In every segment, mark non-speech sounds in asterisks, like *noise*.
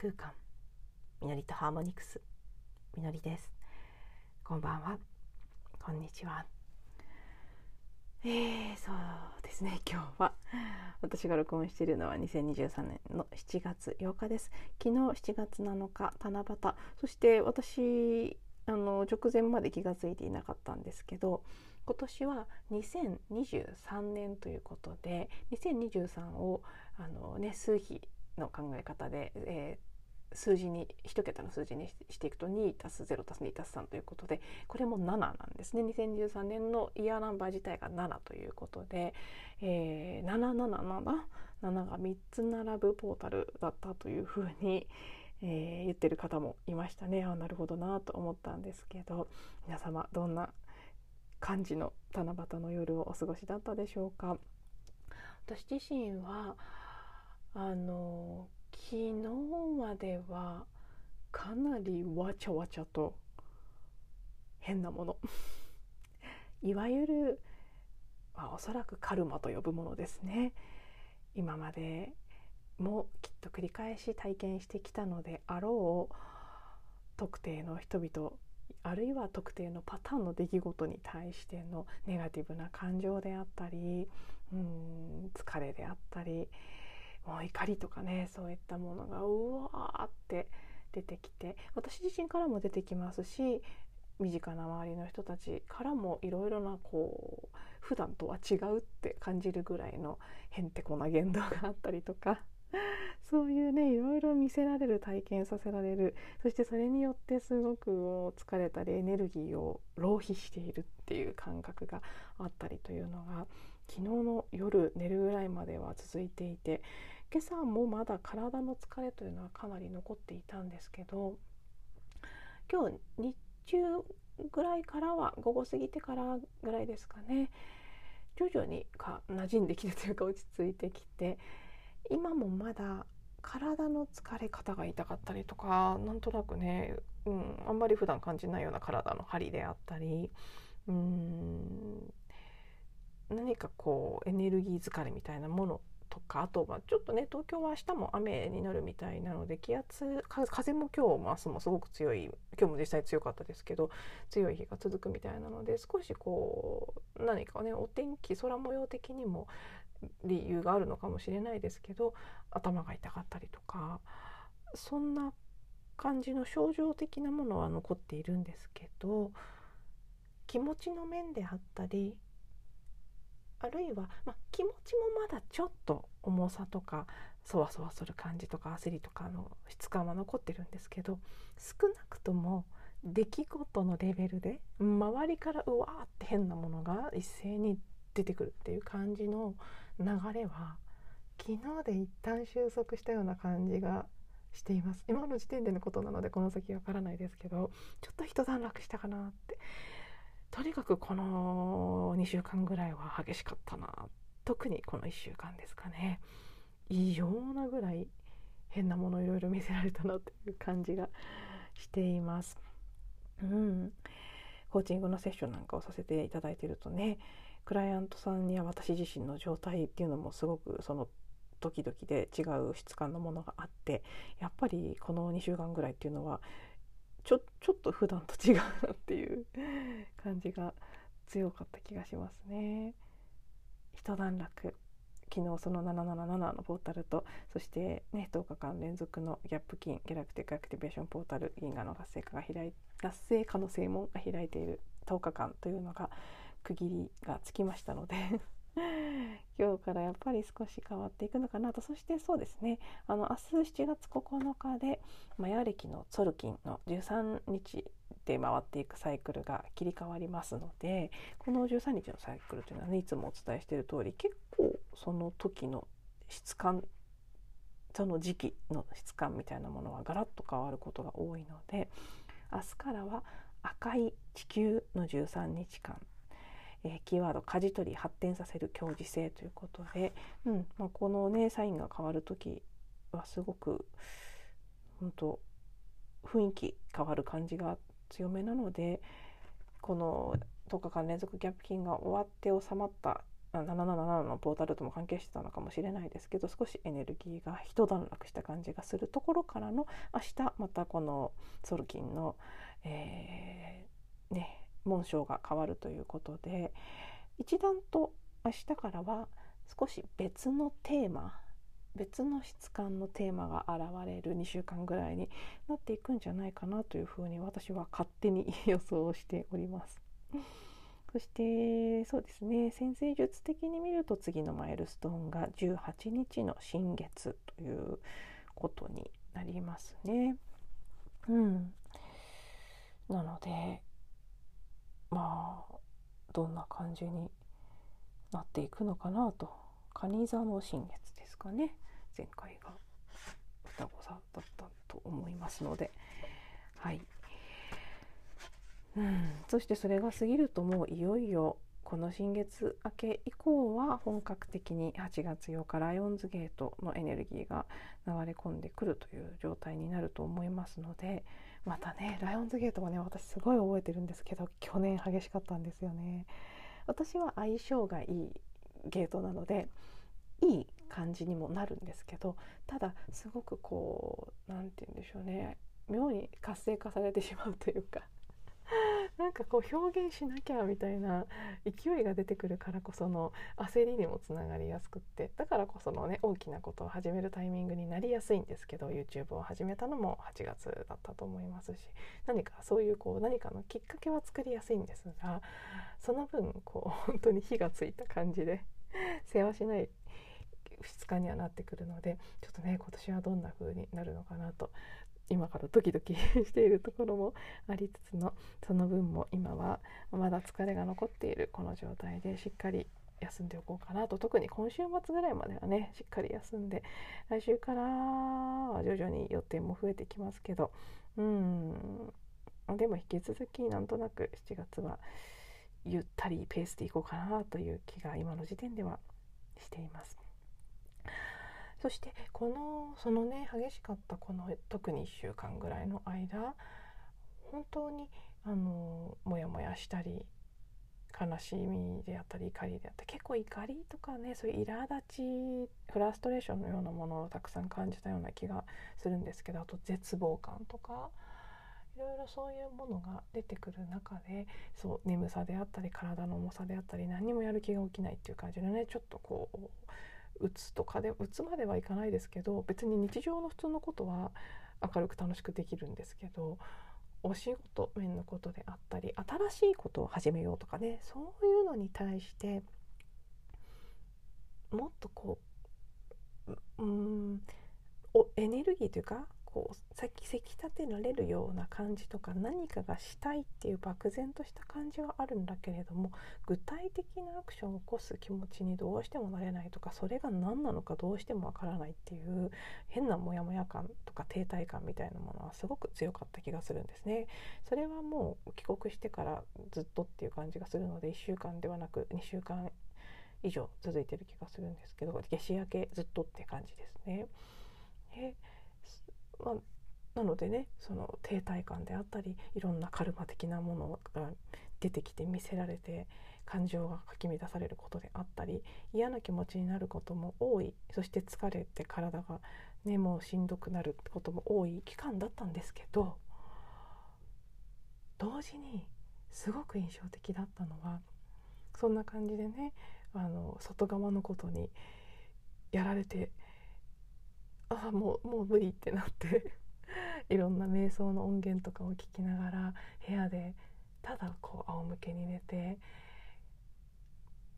空間。みのりとハーモニクス。みのりです。こんばんは。こんにちは。えー、そうですね。今日は私が録音しているのは2023年の7月8日です。昨日7月7日七夕。そして私あの直前まで気が付いていなかったんですけど今年は2023年ということで2023をあの、ね、数比の考え方で、えー、数字に1桁の数字にしていくと 2+0+2+3 ということでこれも7なんですね。2023年のイヤーナンバー自体が7ということで、えー、7777が3つ並ぶポータルだったというふうに、えー、言ってる方もいましたね。あなるほどなと思ったんですけど皆様どんな感じの七夕の夜をお過ごしだったでしょうか？私自身はあの昨日まではかなりわちゃわちゃと変なもの。*laughs* いわゆる、まあ、おそらくカルマと呼ぶものですね。今までもきっと繰り返し体験してきたのであろう特定の人々あるいは特定のパターンの出来事に対してのネガティブな感情であったりうん疲れであったりもう怒りとかねそういったものがうわーって出てきて私自身からも出てきますし身近な周りの人たちからもいろいろなこう普段とは違うって感じるぐらいのへんてこな言動があったりとかそういうねいろいろ見せられる体験させられるそしてそれによってすごく疲れたりエネルギーを浪費しているっていう感覚があったりというのが昨日の夜寝るぐらいまでは続いていて今朝もまだ体の疲れというのはかなり残っていたんですけど今日日中ぐらいからは午後過ぎてからぐらいですかね徐々にか馴染んできてというか落ち着いてきて今もまだ体の疲れ方が痛かったりとかなんとなくね、うん、あんまり普段感じないような体の張りであったりうん何かこうエネルギー疲れみたいなものとかあとまあちょっとね東京は明日も雨になるみたいなので気圧風も今日も明日もすごく強い今日も実際強かったですけど強い日が続くみたいなので少しこう何かねお天気空模様的にも理由があるのかもしれないですけど頭が痛かったりとかそんな感じの症状的なものは残っているんですけど気持ちの面であったりあるいは、まあ、気持ちもまだちょっと重さとかそわそわする感じとか焦りとかの質感は残ってるんですけど少なくとも出来事のレベルで周りからうわーって変なものが一斉に出てくるっていう感じの流れは昨日で一旦収束したような感じがしています。今の時点でのことなのでこの先わからないですけどちょっと一段落したかなってとにかくこの2週間ぐらいは激しかったな。特にこの1週間ですかね。異様なぐらい変なものいろいろ見せられたなという感じがしています。うん、コーチングのセッションなんかをさせていただいているとねクライアントさんや私自身の状態っていうのもすごくその時々で違う質感のものがあってやっぱりこの2週間ぐらいっていうのはちょちょっと普段と違うなっていう感じが強かった気がしますね。一段落昨日その777のポータルとそしてね10日間連続のギャップ金ギャラクティックアクティベーションポータル銀河の活性化が開い活性化の正門が開いている10日間というのが区切りがつきましたので *laughs* 今日からやっぱり少し変わっていくのかなと。そしてそうですね。あの明日7月9日でマヤ暦のツォルキンの13日で回っていくサイクルが切り替わりますのでこの13日のサイクルというのはねいつもお伝えしている通り結構その時の質感その時期の質感みたいなものはガラッと変わることが多いので明日からは赤い地球の13日間えー、キーワード舵取り発展させる強磁性ということで、うんまあ、このねサインが変わる時はすごく本当雰囲気変わる感じが強めなのでこの10日間連続ギャップ金が終わって収まった777のポータルとも関係してたのかもしれないですけど少しエネルギーが一段落した感じがするところからの明日またこのソルキンの、えー、ね、紋章が変わるということで一段と明日からは少し別のテーマ別の質感のテーマが現れる2週間ぐらいになっていくんじゃないかなというふうに私は勝手に *laughs* 予想しております。そしてそうですね先生術的に見ると次のマイルストーンが18日の新月ということになりますね。うん、なのでまあどんな感じになっていくのかなと。蟹座の新月ですかね。前回が双子座だったと思いますので。はい。うん、そしてそれが過ぎるともういよいよこの新月明け以降は本格的に8月8日ライオンズゲートのエネルギーが流れ込んでくるという状態になると思いますので。またねライオンズゲートはね私すごい覚えてるんですけど去年激しかったんですよね。私は相性がいいゲートなのでいい感じにもなるんですけどただすごくこう何て言うんでしょうね妙に活性化されてしまうというかなんかこう表現しなきゃみたいな勢いが出てくるからこその焦りにもつながりやすくってだからこそのね大きなことを始めるタイミングになりやすいんですけど YouTube を始めたのも8月だったと思いますし何かそういうこう何かのきっかけは作りやすいんですがその分こう *laughs* 本当に火がついた感じで世話しない質感にはなってくるのでちょっとね今年はどんな風になるのかなと今からドキドキ *laughs* しているところもありつつのその分も今はまだ疲れが残っているこの状態でしっかり休んでおこうかなと。特に今週末ぐらいまではねしっかり休んで来週からは徐々に予定も増えてきますけど。うん。でも引き続きなんとなく7月はゆったりペースでいこうかなという気が今の時点ではしています。そしてこのそのね激しかったこの特に1週間ぐらいの間本当にあのモヤモヤしたり悲しみであったり怒りであったり結構怒りとかねそういう苛立ちフラストレーションのようなものをたくさん感じたような気がするんですけどあと絶望感とかいろいろそういうものが出てくる中でそう眠さであったり体の重さであったり何にもやる気が起きないっていう感じでねちょっとこう打つとかで打つまではいかないですけど別に日常の普通のことは明るく楽しくできるんですけどお仕事面のことであったり新しいことを始めようとかねそういうのに対してもっとこううんおエネルギーというかこうせき立てられるような感じとか何かがしたいっていう漠然とした感じはあるんだけれども具体的なアクションを起こす気持ちにどうしてもなれないとかそれが何なのかどうしてもわからないっていう変なモヤモヤ感とか停滞感みたいなものはすごく強かった気がするんですね。それはもう帰国してからずっとっていう感じがするので1週間ではなく2週間以上続いてる気がするんですけど夏至明けずっとって感じですね。えまあ、なのでねその停滞感であったりいろんなカルマ的なものが出てきて見せられて感情がかき乱されることであったり嫌な気持ちになることも多い。そして疲れて体がねもうしんどくなることも多い。期間だったんですけど同時にすごく印象的だったのはそんな感じでねあの外側のことにやられてああもうもう無理ってなって *laughs* いろんな瞑想の音源とかを聞きながら部屋でただこう仰向けに寝て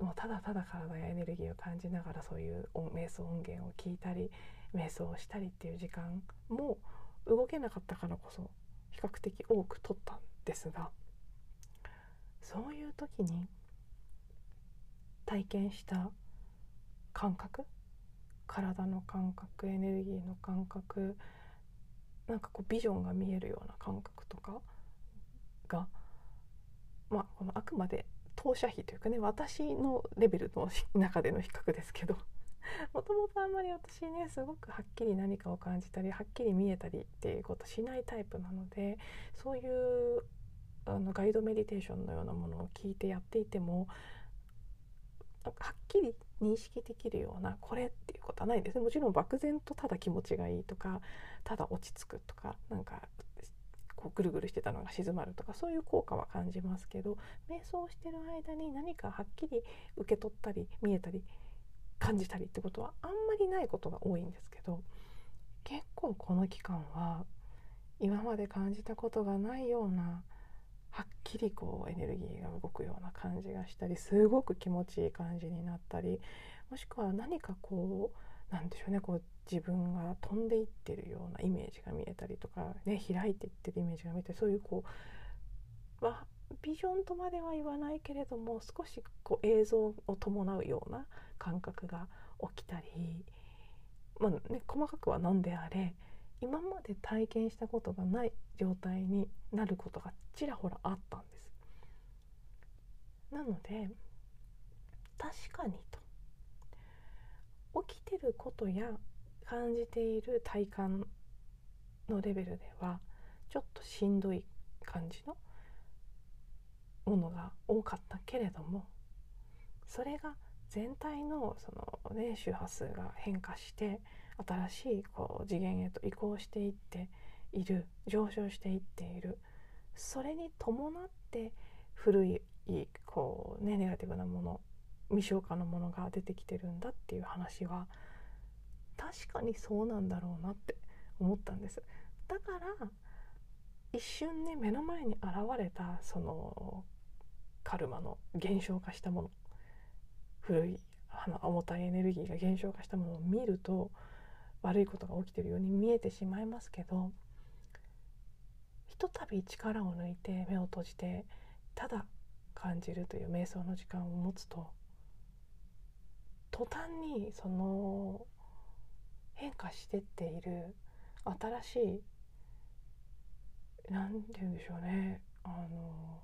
もうただただ体やエネルギーを感じながらそういう瞑想音源を聞いたり瞑想をしたりっていう時間も動けなかったからこそ比較的多く取ったんですがそういう時に体験した感覚体の感覚エネルギーの感覚なんかこうビジョンが見えるような感覚とかがまあこのあくまで当社費というかね私のレベルの中での比較ですけど *laughs* もともとあんまり私ねすごくはっきり何かを感じたりはっきり見えたりっていうことしないタイプなのでそういうあのガイドメディテーションのようなものを聞いてやっていてもはっきり認識できるようなこれっていうことはないんです。ねもちろん漠然とただ気持ちがいいとかただ落ち着くとかなんかこうぐるぐるしてたのが静まるとかそういう効果は感じますけど瞑想してる間に何かはっきり受け取ったり見えたり感じたりってことはあんまりないことが多いんですけど結構この期間は今まで感じたことがないようなはっきりこうエネルギーが動くような感じがしたりすごく気持ちいい感じになったりもしくは何かこうなんでしょうねこう自分が飛んでいってるようなイメージが見えたりとか、ね、開いていってるイメージが見えたりそういうこう、まあ、ビジョンとまでは言わないけれども少しこう映像を伴うような感覚が起きたり、まあね、細かくは何であれ今まで体験したことがない状態になることがちらほらあったんです。なので確かにと起きてることや感じている体感のレベルではちょっとしんどい感じのものが多かったけれどもそれが全体のその、ね、周波数が変化して新しいこう次元へと移行していっている上昇していっているそれに伴って古いこう、ね、ネガティブなもの未消化のものが出てきてるんだっていう話は確かにそうなんだろうなって思ったんです。だから一瞬ね目の前に現れたそのカルマの減少化したもの古い重たいエネルギーが減少化したものを見ると悪いことが起きてるように見えてしまいますけどひとたび力を抜いて目を閉じてただ感じるという瞑想の時間を持つと途端にその変化してっている新しい何て言うんでしょうね。あの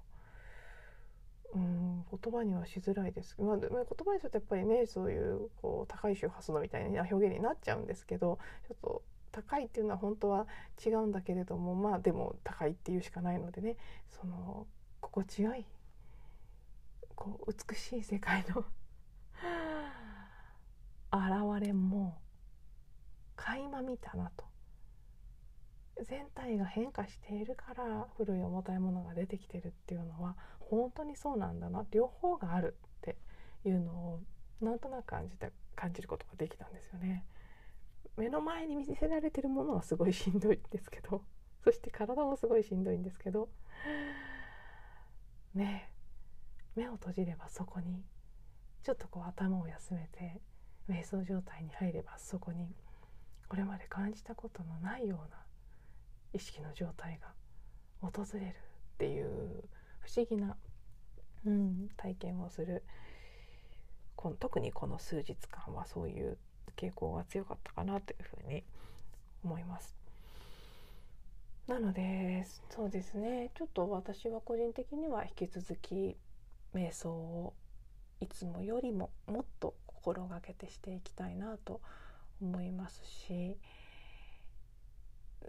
うん言葉にはしづらいです、まあ、言葉にするとやっぱりねそういうこう高い周波数のみたいな表現になっちゃうんですけどちょっと高いっていうのは本当は違うんだけれどもまあでも高いっていうしかないのでねその心地よいこう美しい世界の *laughs* 現れも垣間見たなと。全体が変化しているから古い重たいものが出てきてるっていうのは本当にそうなんだな両方があるっていうのをなんとなく感じた感じることができたんですよね。目の前に見せられてるものはすごいしんどいんですけど *laughs* そして体もすごいしんどいんですけどね目を閉じればそこにちょっとこう頭を休めて瞑想状態に入ればそこにこれまで感じたことのないような意識の状態が訪れるっていう不思議な、うん、体験をするこの特にこの数日間はそういう傾向が強かったかなというふうに思います。なのでそうですねちょっと私は個人的には引き続き瞑想をいつもよりももっと心がけてしていきたいなと思いますし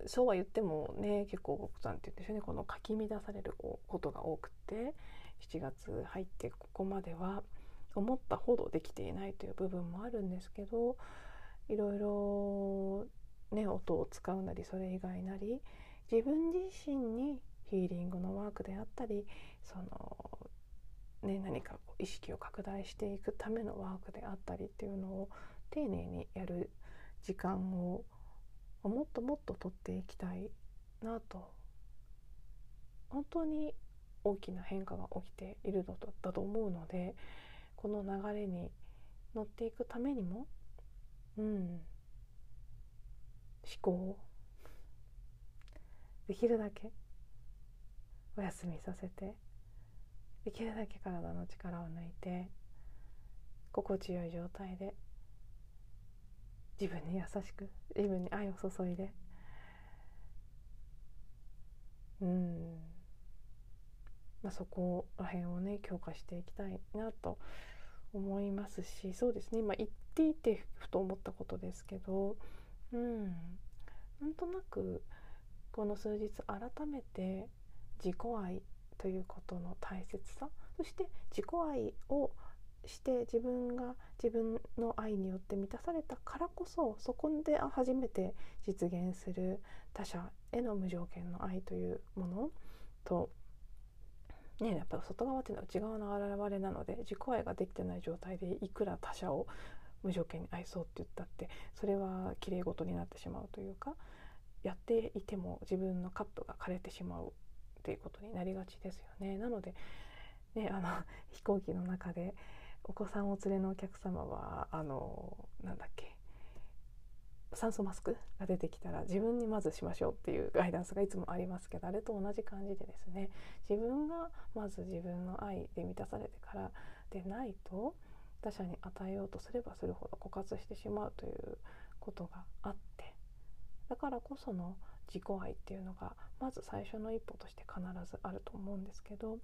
そうは言ってもね結構何て言うんでしょうねこのかき乱されることが多くて7月入ってここまでは思ったほどできていないという部分もあるんですけどいろいろね音を使うなりそれ以外なり自分自身にヒーリングのワークであったりその、ね、何か意識を拡大していくためのワークであったりっていうのを丁寧にやる時間をもっともっと取っていきたいなと本当に大きな変化が起きているのだと思うのでこの流れに乗っていくためにもうん思考をできるだけお休みさせてできるだけ体の力を抜いて心地よい状態で自分に優しく自分に愛を注いで。うん。まあ、そこら辺をね強化していきたいなと思いますしそうですね。今言っていてふと思ったことですけどうん。なんとなくこの数日改めて自己愛ということの大切さそして自己愛をして自分が自分の愛によって満たされたからこそそこで初めて実現する他者への無条件の愛というものと、ね、やっぱ外側っていうのは内側の表れなので自己愛ができてない状態でいくら他者を無条件に愛そうって言ったってそれはきれい事になってしまうというかやっていても自分のカップが枯れてしまうっていうことになりがちですよね。なのでね、あの飛行機の中でお子さんお連れのお客様はあのなんだっけ酸素マスクが出てきたら自分にまずしましょうっていう *laughs* ガイダンスがいつもありますけどあれと同じ感じでですね自分がまず自分の愛で満たされてからでないと他者に与えようとすればするほど枯渇してしまうということがあってだからこその自己愛っていうのがまず最初の一歩として必ずあると思うんですけど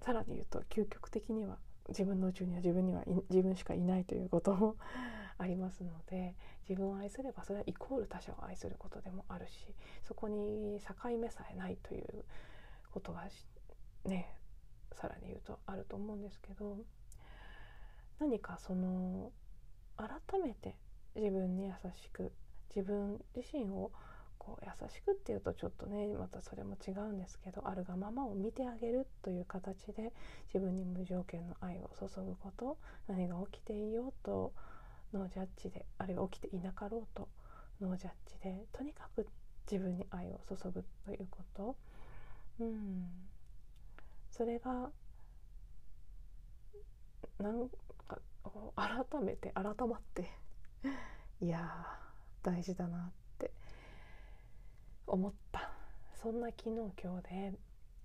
さらに言うと究極的には自分の宇宙には自分には自分しかいないということも *laughs* ありますので自分を愛すればそれはイコール他者を愛することでもあるしそこに境目さえないということがねさらに言うとあると思うんですけど何かその改めて自分に優しく自分自身をこう優しくっていうとちょっとねまたそれも違うんですけどあるがままを見てあげるという形で自分に無条件の愛を注ぐこと何が起きていようとノージャッジであるいは起きていなかろうとノージャッジでとにかく自分に愛を注ぐということ。うん。それがなんか改めて改まっていや大事だな思った。そんな昨日今日で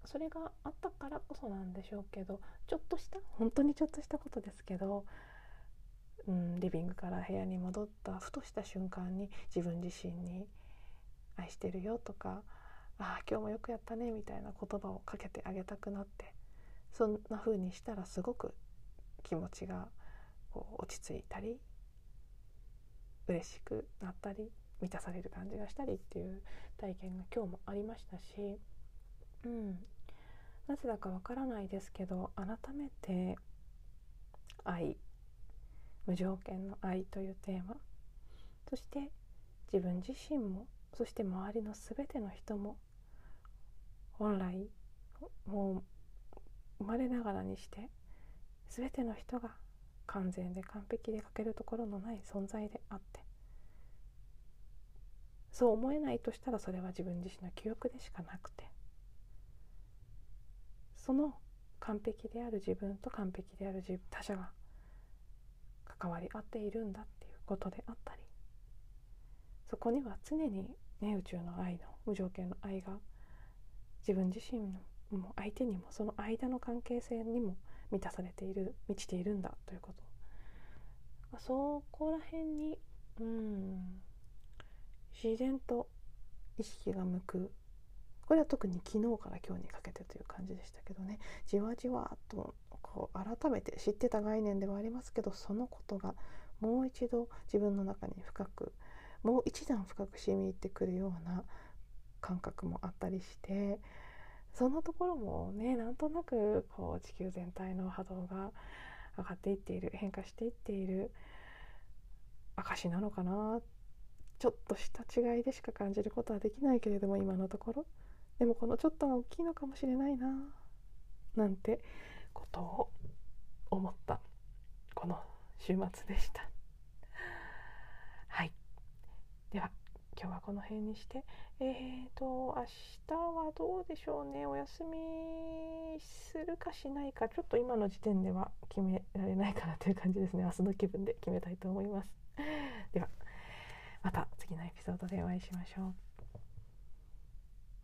それがあったからこそなんでしょうけどちょっとした本当にちょっとしたことですけど、うん、リビングから部屋に戻ったふとした瞬間に自分自身に「愛してるよ」とか「ああ今日もよくやったね」みたいな言葉をかけてあげたくなってそんな風にしたらすごく気持ちがこう落ち着いたり嬉しくなったり満たされる感じがしたりっていう体験が今日もありましたし、うん、なぜだかわからないですけど改めて愛。無条件の愛というテーマ。そして自分自身もそして周りの全ての人も本来もう生まれながらにして全ての人が完全で完璧で欠けるところのない存在であってそう思えないとしたらそれは自分自身の記憶でしかなくて。その完璧である自分と完璧である他者が関わり合っているんだっていうことであったり。そこには常に、ね、宇宙の愛の無条件の愛が自分自身のも相手にもその間の関係性にも満たされている満ちているんだということ。そこら辺にうん。自然と意識が向く。これは特に昨日から今日にかけてという感じでしたけどね。じわじわとこう改めて知ってた概念ではありますけどそのことがもう一度自分の中に深くもう一段深く染み入ってくるような感覚もあったりしてそんなところもねなんとなくこう地球全体の波動が上がっていっている変化していっている証なのかなっちょっとした違いでしか感じることはできないけれども今のところ。でもこのちょっとが大きいのかもしれないな。なんてことを思った。この週末でした。はい。では今日はこの辺にして。えーと明日はどうでしょうね。お休みするかしないか。ちょっと今の時点では決められないかなという感じですね。明日の気分で決めたいと思います。また次のエピソードでお会いしましょう。